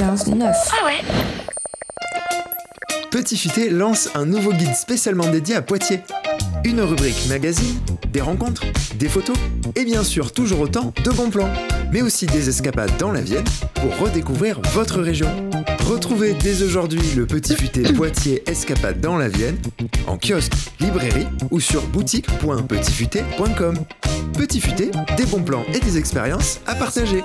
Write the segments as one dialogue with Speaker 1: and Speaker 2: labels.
Speaker 1: 95.9.
Speaker 2: Ah ouais
Speaker 3: Petit Futé lance un nouveau guide spécialement dédié à Poitiers. Une rubrique magazine, des rencontres, des photos et bien sûr toujours autant de bons plans, mais aussi des escapades dans la Vienne pour redécouvrir votre région. Retrouvez dès aujourd'hui le Petit Futé Poitiers Escapade dans la Vienne en kiosque, librairie ou sur boutique.petitfuté.com. Petit Futé, des bons plans et des expériences à partager.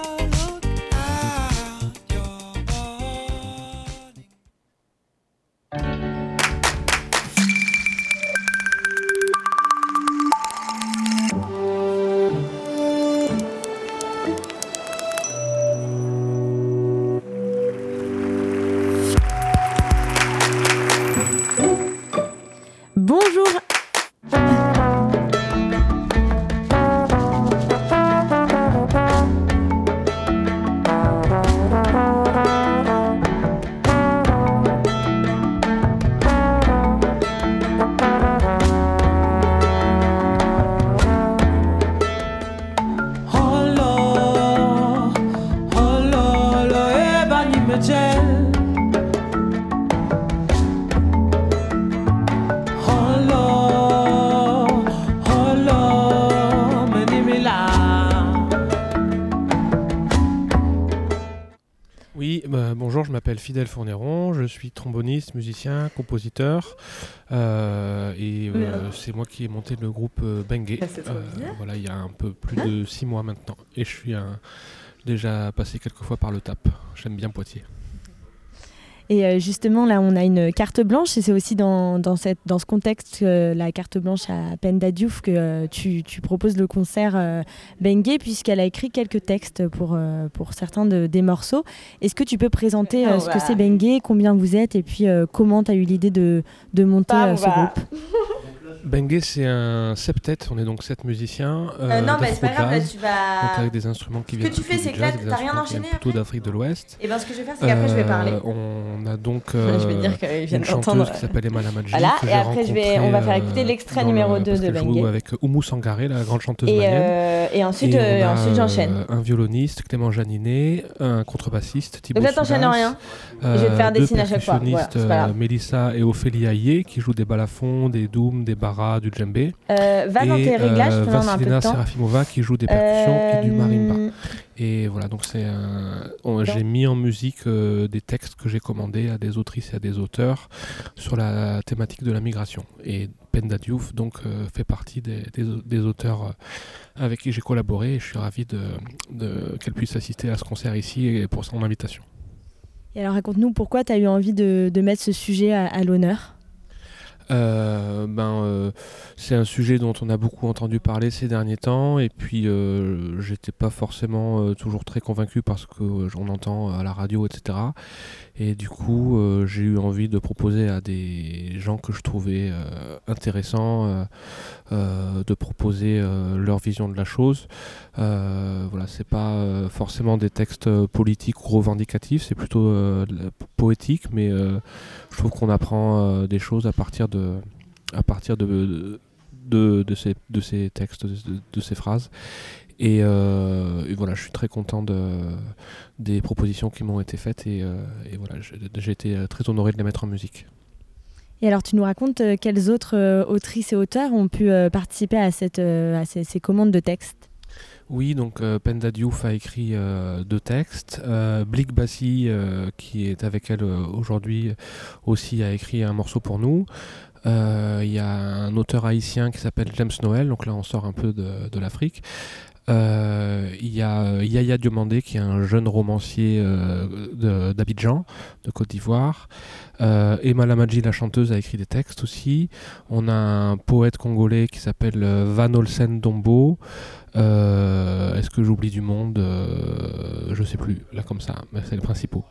Speaker 4: M'appelle Fidèle Fourneron, je suis tromboniste, musicien, compositeur, euh, et euh, c'est moi qui ai monté le groupe euh, Bengue.
Speaker 5: Ah,
Speaker 4: voilà, il y a un peu plus de six mois maintenant, et je suis un- déjà passé quelques fois par le TAP. J'aime bien Poitiers.
Speaker 5: Et euh, justement, là, on a une carte blanche, et c'est aussi dans, dans, cette, dans ce contexte, euh, la carte blanche à Penda Diouf, que euh, tu, tu proposes le concert euh, Bengue, puisqu'elle a écrit quelques textes pour, pour certains de- des morceaux. Est-ce que tu peux présenter ce que c'est Bengue, combien vous êtes, et puis comment tu as eu l'idée de, de monter ce groupe?
Speaker 4: Bengue, c'est un septet, on est donc sept musiciens.
Speaker 6: Euh, non, mais c'est pas grave, là, tu vas.
Speaker 4: avec des instruments qui
Speaker 6: Ce
Speaker 4: viennent
Speaker 6: que tu fais, c'est que là, t'as rien enchaîné
Speaker 4: plutôt d'Afrique de l'Ouest.
Speaker 6: Et ben, ce que je vais faire, c'est qu'après, je vais parler.
Speaker 4: Euh, On a donc
Speaker 6: je vais
Speaker 4: euh,
Speaker 6: dire qu'ils viennent
Speaker 4: une chanteuse
Speaker 6: d'entendre.
Speaker 4: qui s'appelle Emma Lamadji.
Speaker 6: Voilà, et après, je vais- on va faire écouter
Speaker 4: euh,
Speaker 6: l'extrait numéro
Speaker 4: le-
Speaker 6: 2
Speaker 4: parce
Speaker 6: de Bengue.
Speaker 4: avec Oumou Sangaré, la grande chanteuse
Speaker 6: Et,
Speaker 4: malienne.
Speaker 6: euh, et ensuite, euh,
Speaker 4: euh,
Speaker 6: j'enchaîne.
Speaker 4: un violoniste, Clément Janinet, un contrebassiste, Thibaut
Speaker 6: t'enchaînes
Speaker 4: Soulas,
Speaker 6: rien.
Speaker 4: Euh,
Speaker 6: Je vais te faire
Speaker 4: deux
Speaker 6: dessiner à chaque fois. Voilà,
Speaker 4: euh, Mélissa et Ophélie Ayer, qui jouent des balafons, des dooms, des baras, du djembé.
Speaker 6: Euh, va dans tes réglages,
Speaker 4: euh,
Speaker 6: je te un peu de
Speaker 4: Vassilina
Speaker 6: temps.
Speaker 4: Serafimova, qui joue des percussions et du marimba.
Speaker 6: Euh,
Speaker 4: Et voilà, donc c'est j'ai mis en musique euh, des textes que j'ai commandés à des autrices et à des auteurs sur la thématique de la migration. Et Penda Diouf donc euh, fait partie des, des des auteurs euh, avec qui j'ai collaboré et je suis ravi de, de- qu'elle puisse assister à ce concert ici et pour son invitation.
Speaker 5: Et alors, raconte-nous pourquoi tu as eu envie de, mettre ce sujet à l'honneur
Speaker 4: Euh, ben, euh, c'est un sujet dont on a beaucoup entendu parler ces derniers temps, et puis euh, j'étais pas forcément toujours très convaincu parce que j'en entends à la radio, etc. Et du coup, j'ai eu envie de proposer à des gens que je trouvais intéressants de proposer leur vision de la chose. Voilà, c'est pas forcément des textes politiques ou revendicatifs, c'est plutôt poétique, mais je trouve qu'on apprend euh, des choses à partir de, à partir de, de, de ces, de ces textes, de, ces phrases. Et, euh, et voilà, je suis très content de, des propositions qui m'ont été faites et, euh, voilà, j'ai été très honoré de les mettre en musique.
Speaker 5: Et alors, tu nous racontes quelles autres autrices et auteurs ont pu participer à, cette, à ces, ces commandes de textes?
Speaker 4: Oui, donc euh, Penda Diouf a écrit euh, deux textes. Euh, Blik Bassi, euh, qui est avec elle aujourd'hui, aussi a écrit un morceau pour nous. Il y a un auteur haïtien qui s'appelle James Noël, donc là on sort un peu de, l'Afrique. Il y a Yaya Diomandé, qui est un jeune romancier d'Abidjan, de Côte d'Ivoire. Emma Lamadji, la chanteuse, a écrit des textes aussi. On a un poète congolais qui s'appelle Van Olsen Dombo. Euh, Est-ce que j'oublie du monde Euh, Je sais plus, là comme ça, mais c'est les principaux.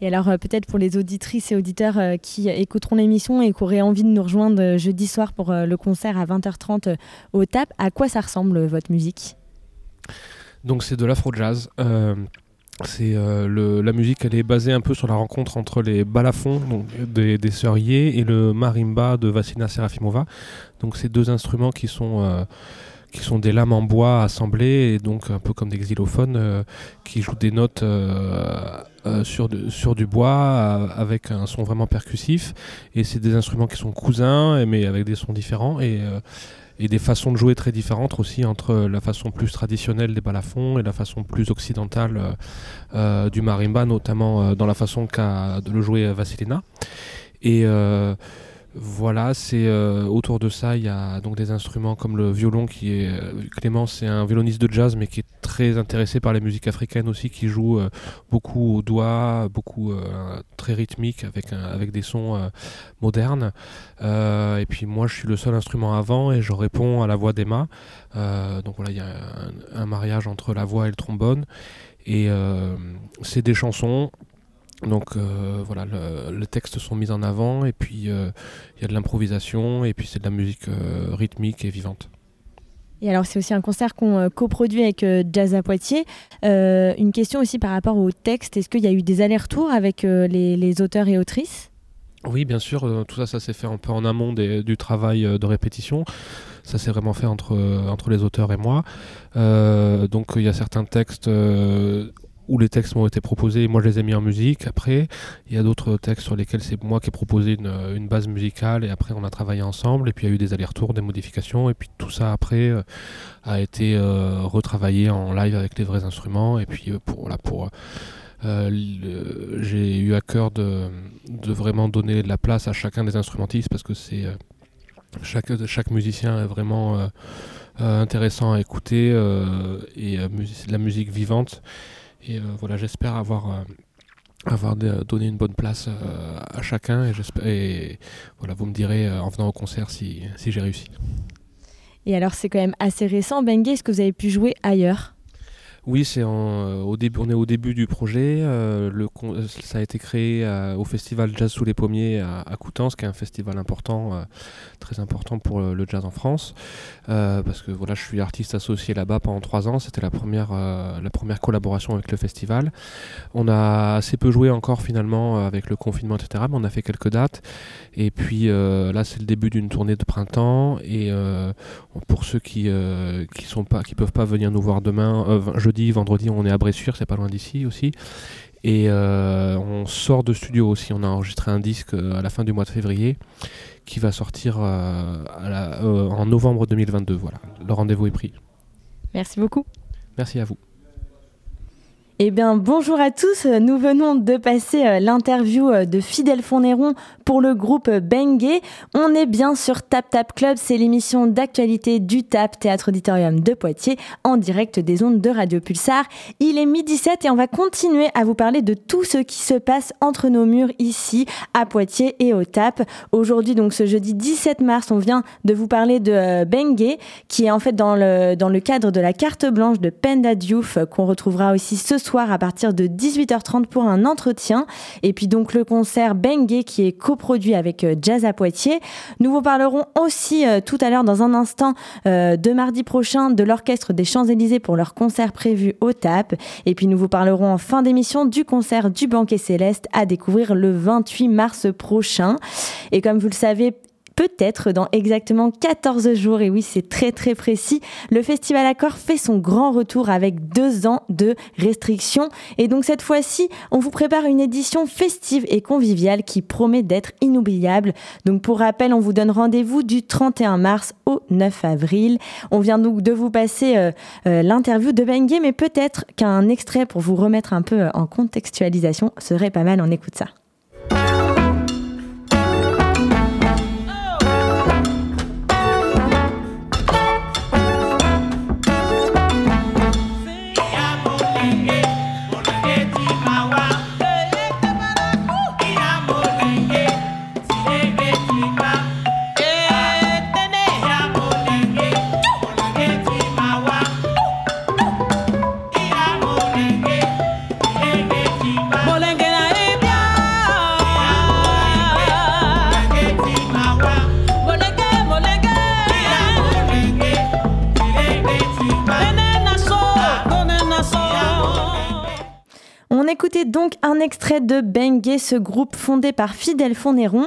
Speaker 5: Et alors, euh, peut-être pour les auditrices et auditeurs qui écouteront l'émission et qui auraient envie de nous rejoindre jeudi soir pour le concert à 20h30 euh, au TAP, à quoi ça ressemble votre musique?
Speaker 4: Donc c'est de l'afro-jazz. Euh, c'est euh, le- la musique, elle est basée un peu sur la rencontre entre les balafons donc, des, des sœurs Yé et le marimba de Vassina Serafimova. Donc c'est deux instruments qui sont euh, qui sont des lames en bois assemblées et donc un peu comme des xylophones euh, qui jouent des notes euh, sur, sur du bois avec un son vraiment percussif. Et c'est des instruments qui sont cousins, mais avec des sons différents. Et et des façons de jouer très différentes aussi entre la façon plus traditionnelle des balafons et la façon plus occidentale euh, euh, du marimba, notamment euh, dans la façon de le jouer Vasilina. Et voilà, c'est euh, autour de ça, il y a donc des instruments comme le violon qui est euh, Clément, c'est un violoniste de jazz mais qui est très intéressé par les musiques africaines aussi, qui joue euh, beaucoup au doigt, beaucoup très rythmique avec des sons modernes. et puis moi, je suis le seul instrument avant et je réponds à la voix d'Emma. donc voilà, il y a un, mariage entre la voix et le trombone. Et c'est des chansons donc euh, voilà, le, les textes sont mis en avant et puis euh, il y a de l'improvisation et puis c'est de la musique euh, rythmique et vivante.
Speaker 5: Et alors c'est aussi un concert qu'on coproduit avec Jazz à Poitiers. une question aussi par rapport au texte, est-ce qu'il y a eu des allers-retours avec les, auteurs et autrices?
Speaker 4: Oui, bien sûr, tout ça, ça s'est fait un peu en amont du travail de répétition. Ça s'est vraiment fait entre, entre les auteurs et moi. donc il y a certains textes où les textes m'ont été proposés. Moi je les ai mis en musique. Après, il y a d'autres textes sur lesquels c'est moi qui ai proposé une, une, base musicale et après on a travaillé ensemble. Et puis il y a eu des allers-retours, des modifications. Et puis tout ça après euh, a été euh, retravaillé en live avec les vrais instruments. Et puis euh, pour, pour j'ai eu à cœur de, vraiment donner de la place à chacun des instrumentistes parce que c'est chaque, chaque musicien est vraiment intéressant à écouter et la musique vivante et euh, voilà, j'espère avoir euh, avoir donné une bonne place euh, à chacun et, et voilà, vous me direz en venant au concert si, si j'ai réussi.
Speaker 5: Et alors c'est quand même assez récent, Bengue, est-ce que vous avez pu jouer ailleurs?
Speaker 4: Oui, c'est euh, au début, on est au début du projet. Euh, ça a été créé euh, au festival Jazz sous les pommiers à, à, Coutances, qui est un festival important, très important pour le, jazz en France, parce que voilà, je suis artiste associé là-bas pendant trois ans. C'était la première, la première collaboration avec le festival. On a assez peu joué encore finalement avec le confinement, etc. Mais on a fait quelques dates. Et puis là, c'est le début d'une tournée de printemps. Et pour ceux qui qui peuvent pas venir nous voir demain, jeudi vendredi, on est à Bressuire, c'est pas loin d'ici aussi. Et euh, on sort de studio aussi. On a enregistré un disque euh, à la fin du mois de février qui va sortir euh, en novembre 2022. Voilà, le rendez-vous est pris.
Speaker 5: Merci beaucoup.
Speaker 4: Merci à vous.
Speaker 5: Eh bien, bonjour à tous. Nous venons de passer euh, l'interview euh, de Fidèle Fournéron pour le groupe Bengue. On est bien sur Tap Tap Club, c'est l'émission d'actualité du TAP, Théâtre Auditorium de Poitiers, en direct des ondes de Radio Pulsar. Il est midi 7 et on va continuer à vous parler de tout ce qui se passe entre nos murs ici, à Poitiers et au TAP. Aujourd'hui, donc ce jeudi 17 mars, on vient de vous parler de euh, Bengue, qui est en fait dans le, dans le cadre de la carte blanche de Penda Diouf, qu'on retrouvera aussi ce soir à partir de 18h30 pour un entretien. Et puis donc le concert Bengue qui est coproduit avec euh, Jazz à Poitiers. Nous vous parlerons aussi euh, tout à l'heure dans un instant euh, de mardi prochain de l'Orchestre des Champs-Élysées pour leur concert prévu au TAP. Et puis nous vous parlerons en fin d'émission du concert du Banquet Céleste à découvrir le 28 mars prochain. Et comme vous le savez, peut-être dans exactement 14 jours. Et oui, c'est très très précis. Le Festival Accord fait son grand retour avec deux ans de restrictions. Et donc cette fois-ci, on vous prépare une édition festive et conviviale qui promet d'être inoubliable. Donc pour rappel, on vous donne rendez-vous du 31 mars au 9 avril. On vient donc de vous passer euh, euh, l'interview de Bengue, mais peut-être qu'un extrait pour vous remettre un peu en contextualisation serait pas mal. On écoute ça. Extrait de Bengue, ce groupe fondé par Fidèle Fonéron.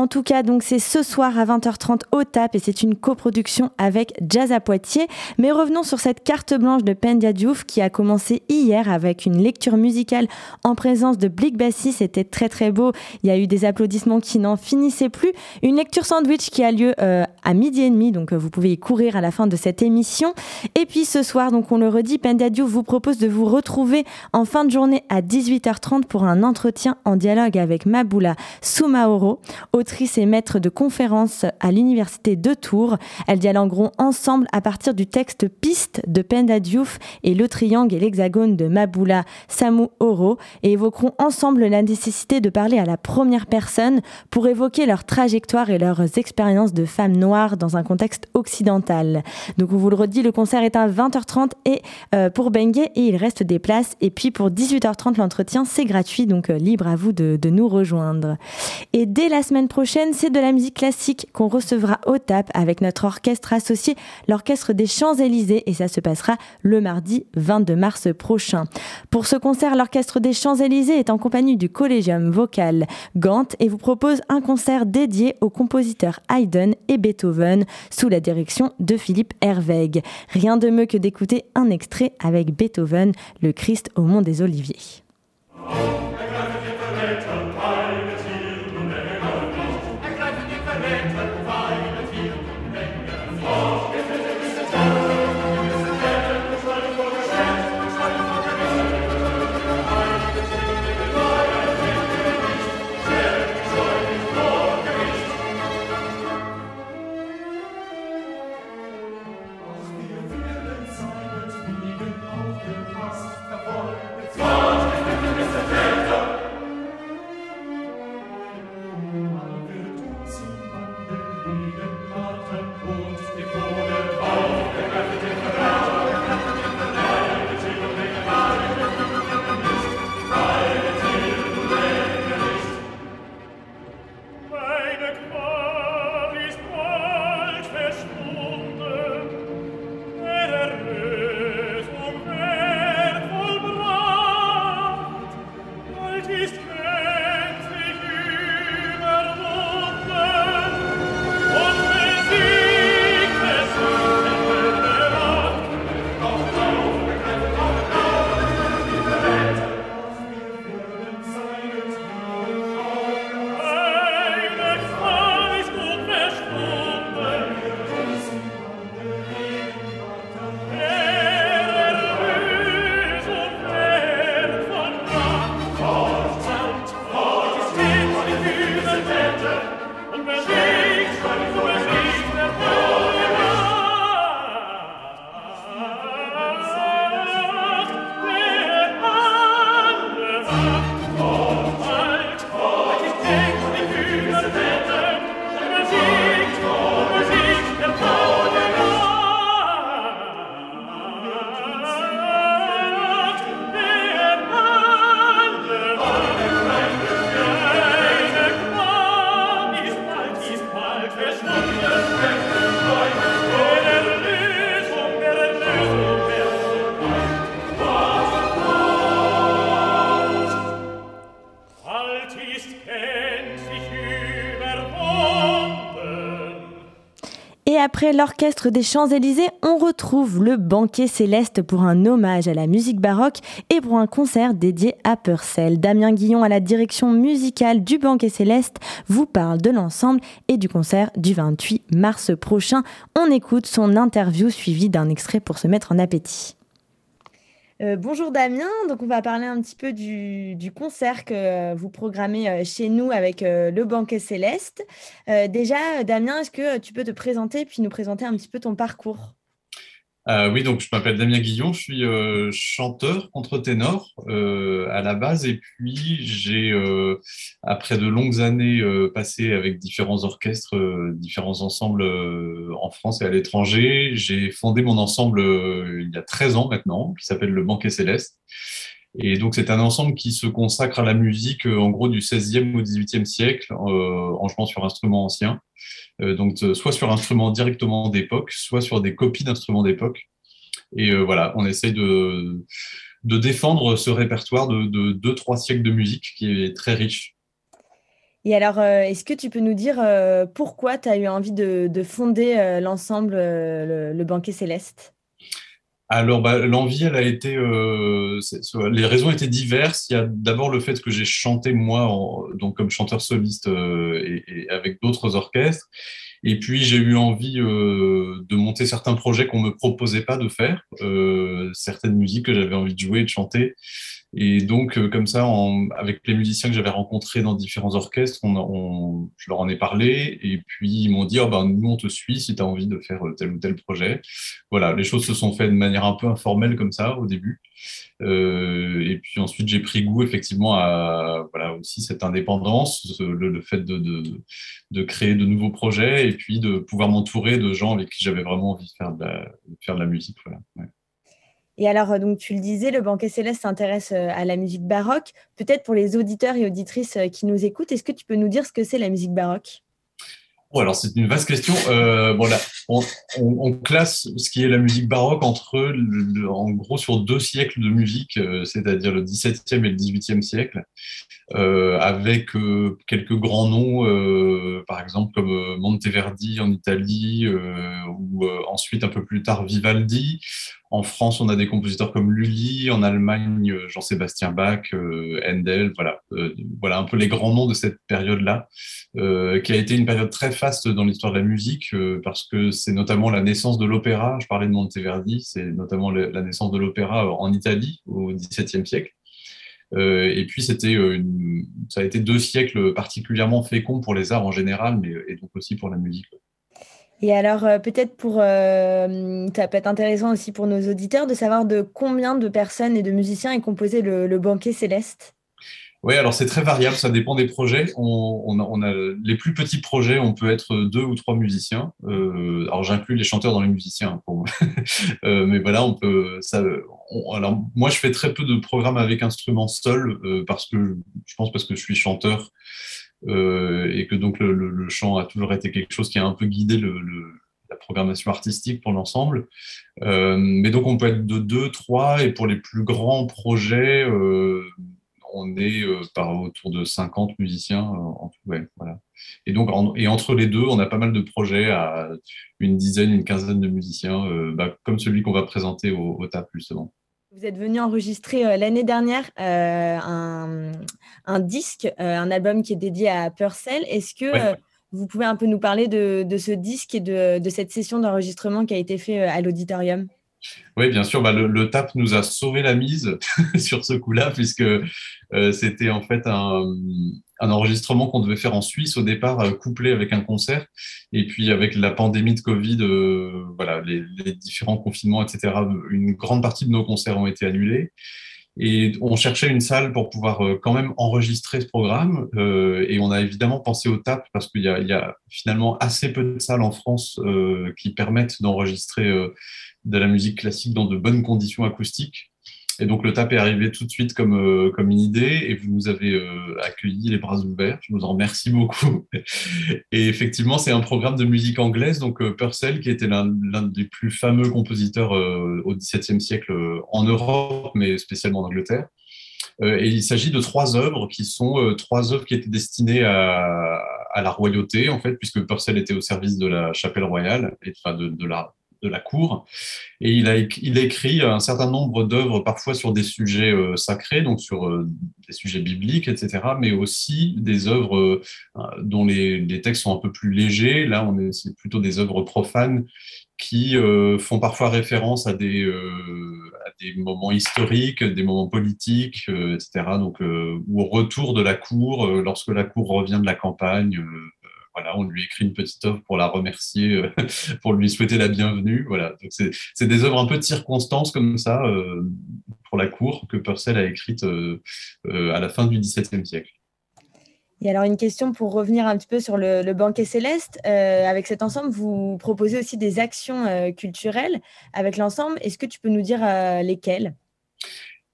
Speaker 5: En tout cas, donc c'est ce soir à 20h30 au TAP et c'est une coproduction avec Jazz à Poitiers. Mais revenons sur cette carte blanche de Pendia Diouf qui a commencé hier avec une lecture musicale en présence de Blick Bassi. C'était très très beau. Il y a eu des applaudissements qui n'en finissaient plus. Une lecture sandwich qui a lieu euh, à midi et demi, donc euh, vous pouvez y courir à la fin de cette émission. Et puis ce soir, donc on le redit, Pendia Diouf vous propose de vous retrouver en fin de journée à 18h30 pour un entretien en dialogue avec Maboula Soumaoro, et maître de conférences à l'université de Tours. Elles dialogueront ensemble à partir du texte Piste de Penda Diouf et Le Triangle et l'Hexagone de Maboula Samu Oro et évoqueront ensemble la nécessité de parler à la première personne pour évoquer leur trajectoire et leurs expériences de femmes noires dans un contexte occidental. Donc on vous le redit, le concert est à 20h30 et euh, pour Bengue et il reste des places. Et puis pour 18h30, l'entretien c'est gratuit, donc euh, libre à vous de, nous rejoindre. Et dès la semaine prochaine, c'est de la musique classique qu'on recevra au TAP avec notre orchestre associé, l'Orchestre des Champs-Élysées, et ça se passera le mardi 22 mars prochain. Pour ce concert, l'Orchestre des Champs-Élysées est en compagnie du Collégium vocal Gant et vous propose un concert dédié aux compositeurs Haydn et Beethoven sous la direction de Philippe Herweg. Rien de mieux que d'écouter un extrait avec Beethoven, le Christ au mont des Oliviers. Après l'orchestre des Champs-Élysées, on retrouve le banquet céleste pour un hommage à la musique baroque et pour un concert dédié à Purcell. Damien Guillon à la direction musicale du banquet céleste vous parle de l'ensemble et du concert du 28 mars prochain. On écoute son interview suivie d'un extrait pour se mettre en appétit. Euh, bonjour Damien, donc on va parler un petit peu du, du concert que euh, vous programmez euh, chez nous avec le Banquet Céleste. Déjà, Damien, est-ce que tu peux te présenter puis nous présenter un petit peu ton parcours?
Speaker 1: Euh, oui, donc je m'appelle Damien Guillon, je suis euh, chanteur contre-ténor euh, à la base, et puis j'ai, euh, après de longues années euh, passées avec différents orchestres, euh, différents ensembles en France et à l'étranger, j'ai fondé mon ensemble il y a 13 ans maintenant, qui s'appelle le Banquet Céleste. Et donc c'est un ensemble qui se consacre à la musique en gros du 16e au 18e siècle, en jouant sur instruments anciens. Euh, donc soit sur instruments directement d'époque, soit sur des copies d'instruments d'époque. Et euh, voilà, on essaye de, de défendre ce répertoire de, de deux, trois siècles de musique qui est très riche.
Speaker 5: Et alors, euh, est-ce que tu peux nous dire euh, pourquoi tu as eu envie de, fonder euh, l'ensemble, le, Banquet Céleste?
Speaker 1: Alors, bah, l'envie, elle a été. les raisons étaient diverses. Il y a d'abord le fait que j'ai chanté moi, donc comme chanteur soliste et, avec d'autres orchestres. Et puis j'ai eu envie de monter certains projets qu'on me proposait pas de faire, certaines musiques que j'avais envie de jouer et de chanter. Et donc, euh, comme ça, avec les musiciens que j'avais rencontrés dans différents orchestres, on, je leur en ai parlé. Et puis, ils m'ont dit, oh, ben, nous, on te suit si tu as envie de faire euh, tel ou tel projet. Voilà, les choses se sont faites de manière un peu informelle comme ça au début. Euh, et puis ensuite, j'ai pris goût effectivement à voilà, aussi cette indépendance, le, fait de, de, créer de nouveaux projets et puis de pouvoir m'entourer de gens avec qui j'avais vraiment envie de faire de la, faire de la musique. Voilà.
Speaker 5: Et alors, euh, donc, tu le disais, le banquet céleste s'intéresse euh, à la musique baroque. Peut-être pour les auditeurs et auditrices euh, qui nous écoutent, est-ce que tu peux nous dire ce que c'est la musique baroque?
Speaker 1: Alors c'est une vaste question. On, classe ce qui est la musique baroque entre, en gros, sur deux siècles de musique, c'est-à-dire le XVIIe et le XVIIIe siècle, avec quelques grands noms, par exemple comme Monteverdi en Italie, ou ensuite un peu plus tard Vivaldi, en France, on a des compositeurs comme Lully, en Allemagne, euh, Jean-Sébastien Bach, euh, Handel, voilà, euh, voilà un peu les grands noms de cette période-là, qui a été une période très faste dans l'histoire de la musique, parce que c'est notamment la naissance de l'opéra. Je parlais de Monteverdi, c'est notamment la naissance de l'opéra en Italie au XVIIe siècle. et puis c'était, ça a été deux siècles particulièrement féconds pour les arts en général, mais et donc aussi pour la musique.
Speaker 5: Et alors, euh, peut-être pour, euh, ça peut être intéressant aussi pour nos auditeurs de savoir de combien de personnes et de musiciens est composé le, banquet céleste.
Speaker 1: Oui, alors c'est très variable, ça dépend des projets. On, a, les plus petits projets, on peut être deux ou trois musiciens. Euh, alors j'inclus les chanteurs dans les musiciens, mais voilà, on peut. Alors moi, je fais très peu de programmes avec instruments seuls parce que je pense parce que je suis chanteur euh, et que donc le, chant a toujours été quelque chose qui a un peu guidé la programmation artistique pour l'ensemble. Euh, mais donc on peut être de deux, trois, et pour les plus grands projets, euh, on est par autour de 50 musiciens en tout. Et donc et entre les deux, on a pas mal de projets à une dizaine, une quinzaine de musiciens, bah, comme celui qu'on va présenter au, au TAP justement.
Speaker 5: Vous êtes venu enregistrer euh, l'année dernière euh, un, disque, euh, un album qui est dédié à Purcell. Est-ce que vous pouvez un peu nous parler de, ce disque et de, cette session d'enregistrement qui a été fait à l'auditorium?
Speaker 1: Oui, bien sûr. Bah, le, TAP nous a sauvé la mise sur ce coup-là, puisque c'était en fait un, un enregistrement qu'on devait faire en Suisse au départ, euh, couplé avec un concert. Et puis avec la pandémie de Covid, euh, voilà, les, différents confinements, etc., une grande partie de nos concerts ont été annulés. Et on cherchait une salle pour pouvoir euh, quand même enregistrer ce programme. et on a évidemment pensé au TAP parce qu'il y, y, a finalement assez peu de salles en France qui permettent d'enregistrer de la musique classique dans de bonnes conditions acoustiques. Et donc le TAP est arrivé tout de suite comme, euh, comme une idée et vous nous avez euh, accueillis les bras ouverts. Je vous en remercie beaucoup. Et effectivement, c'est un programme de musique anglaise. Donc euh, Purcell, qui était l'un des plus fameux compositeurs au XVIIe siècle en Europe, mais spécialement en Angleterre. et il s'agit de trois œuvres qui sont trois œuvres qui étaient destinées à, à, la royauté, en fait, puisque Purcell était au service de la chapelle royale, et de, de la de la cour. Et il écrit un certain nombre d'œuvres, parfois sur des sujets euh, sacrés, donc sur euh, des sujets bibliques, etc., mais aussi des œuvres euh, dont les, textes sont un peu plus légers. Là, c'est plutôt des œuvres profanes qui font parfois référence à des, à des moments historiques, des moments politiques, etc., donc, ou au retour de la cour, lorsque la cour revient de la campagne voilà, on lui écrit une petite œuvre pour la remercier, euh, pour lui souhaiter la bienvenue. Voilà, c'est des œuvres un peu de circonstances comme ça euh, pour la cour que Purcell a écrites euh, à la fin du XVIIe siècle.
Speaker 5: Et alors une question pour revenir un petit peu sur le, banquet céleste. avec cet ensemble, vous proposez aussi des actions culturelles avec l'ensemble. Est-ce que tu peux nous dire lesquelles?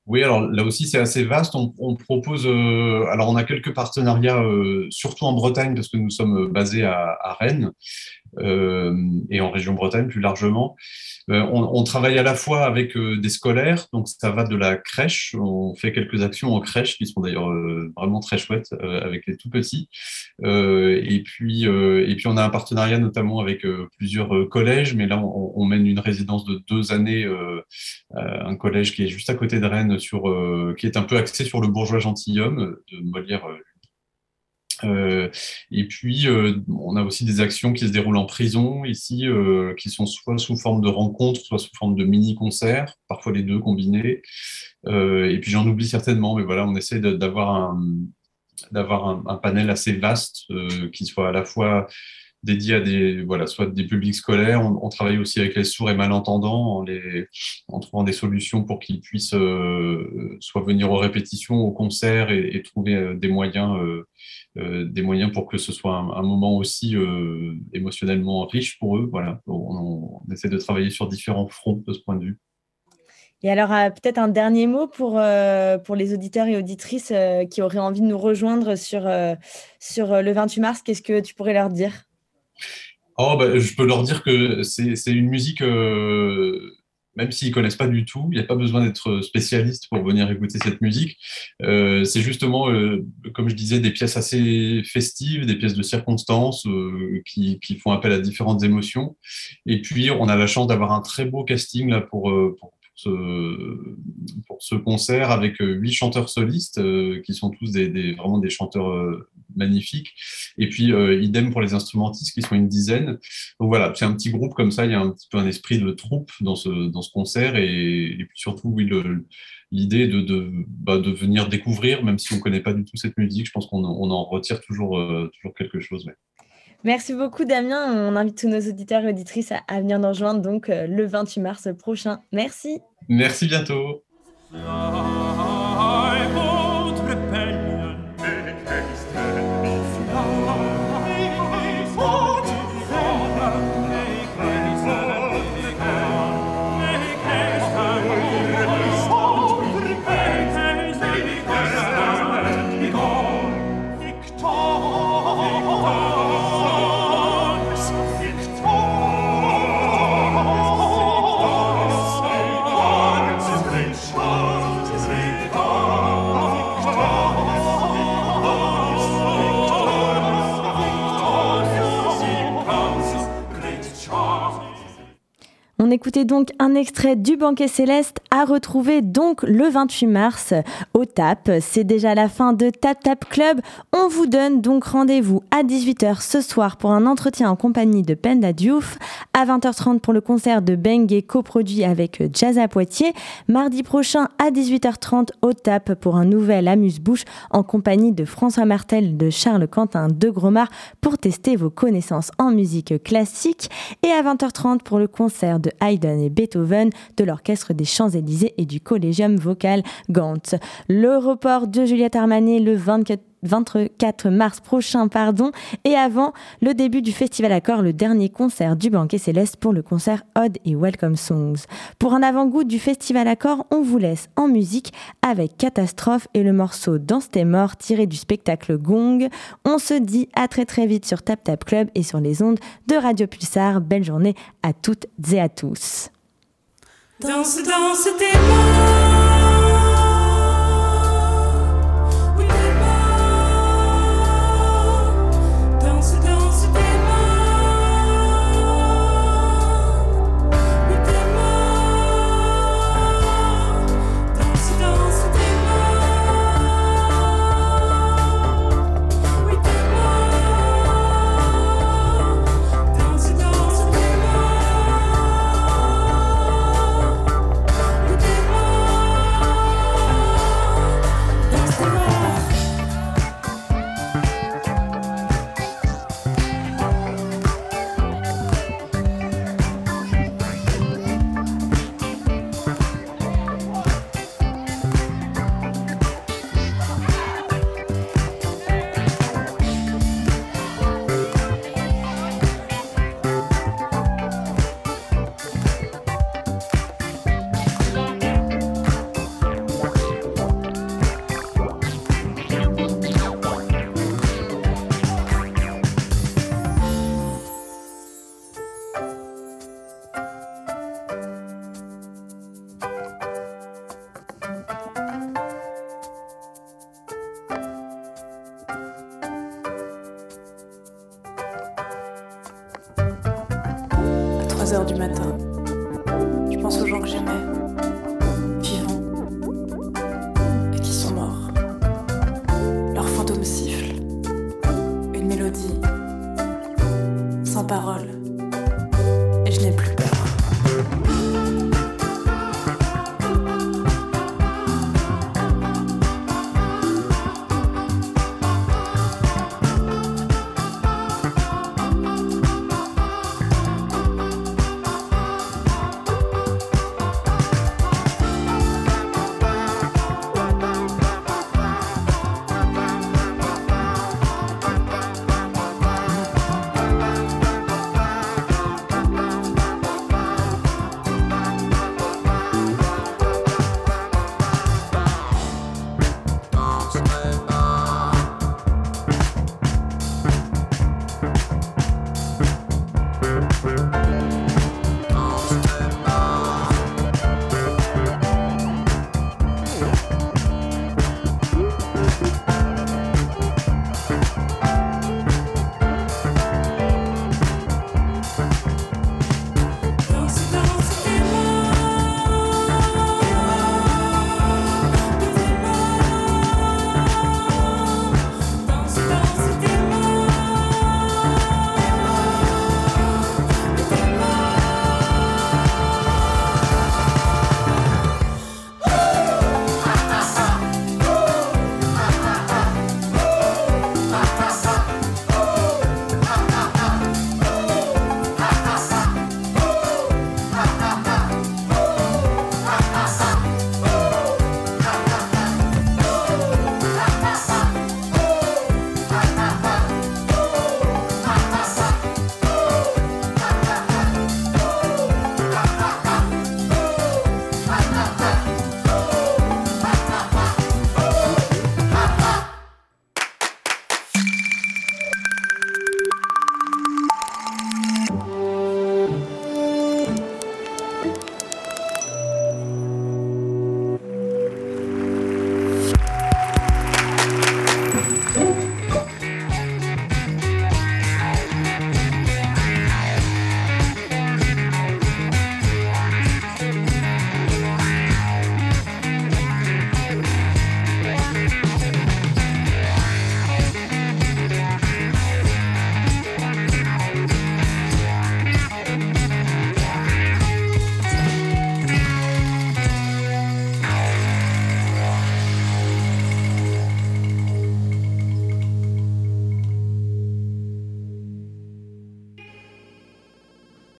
Speaker 1: Oui, alors là aussi c'est assez vaste. On, propose, euh, alors on a quelques partenariats, euh, surtout en Bretagne parce que nous sommes basés à, Rennes, et en région Bretagne plus largement. On, travaille à la fois avec des scolaires, donc ça va de la crèche. On fait quelques actions en crèche qui sont d'ailleurs vraiment très chouettes avec les tout petits. et puis et puis on a un partenariat notamment avec plusieurs collèges, mais là on, on, mène une résidence de deux années, un collège qui est juste à côté de Rennes, sur qui est un peu axé sur le bourgeois gentilhomme de Molière euh, et puis, euh, on a aussi des actions qui se déroulent en prison ici, euh, qui sont soit sous forme de rencontres, soit sous forme de mini-concerts, parfois les deux combinés. et puis, j'en oublie certainement, mais voilà, on essaie d'avoir un, panel assez vaste qui soit à la fois dédié à des, voilà, soit des publics scolaires. On, travaille aussi avec les sourds et malentendants en, trouvant des solutions pour qu'ils puissent euh, soit venir aux répétitions, aux concerts et, trouver euh, des moyens, euh, des moyens pour que ce soit un, moment aussi émotionnellement riche pour eux. Voilà, on, essaie de travailler sur différents fronts de ce point de vue.
Speaker 5: Et alors, peut-être un dernier mot pour, pour les auditeurs et auditrices qui auraient envie de nous rejoindre sur, sur le 28 mars. Qu'est-ce que tu pourrais leur dire?
Speaker 1: Oh, bah, je peux leur dire que c'est une musique, euh, même s'ils connaissent pas du tout, il n'y a pas besoin d'être spécialiste pour venir écouter cette musique. Euh, c'est justement, euh, comme je disais, des pièces assez festives, des pièces de circonstances qui, qui, font appel à différentes émotions. Et puis, on a la chance d'avoir un très beau casting là pour ce, pour ce concert avec huit chanteurs solistes qui sont tous des, vraiment des chanteurs magnifique. Et puis, euh, idem pour les instrumentistes qui sont une dizaine. Donc voilà, c'est un petit groupe comme ça. Il y a un petit peu un esprit de troupe dans ce, dans ce concert. Et, puis surtout, oui, l'idée bah, de, venir découvrir, même si on ne connaît pas du tout cette musique, je pense qu'on on en retire toujours, euh, toujours quelque chose.
Speaker 5: Merci beaucoup Damien. On invite tous nos auditeurs et auditrices à, venir nous rejoindre donc euh, le 28 mars prochain. Merci.
Speaker 1: Merci bientôt.
Speaker 5: Écoutez donc un extrait du Banquet Céleste à retrouver donc le 28 mars au TAP. C'est déjà la fin de Tap Tap Club. On vous donne donc rendez-vous à 18h ce soir pour un entretien en compagnie de Penda Diouf, à 20h30 pour le concert de Bengue coproduit avec Jazz à Poitiers, mardi prochain à 18h30 au TAP pour un nouvel amuse-bouche en compagnie de François Martel de Charles Quentin de Gromard pour tester vos connaissances en musique classique et à 20h30 pour le concert de Et Beethoven de l'Orchestre des Champs-Élysées et du Collégium vocal Gant. Le report de Juliette Armanet le 24 mars prochain, pardon, et avant le début du Festival Accord, le dernier concert du Banquet Céleste pour le concert Odd et Welcome Songs. Pour un avant-goût du Festival Accord, on vous laisse en musique avec Catastrophe et le morceau Danse tes morts tiré du spectacle Gong. On se dit à très très vite sur Tap Tap Club et sur les ondes de Radio Pulsar. Belle journée à toutes et à tous. Danse, danse tes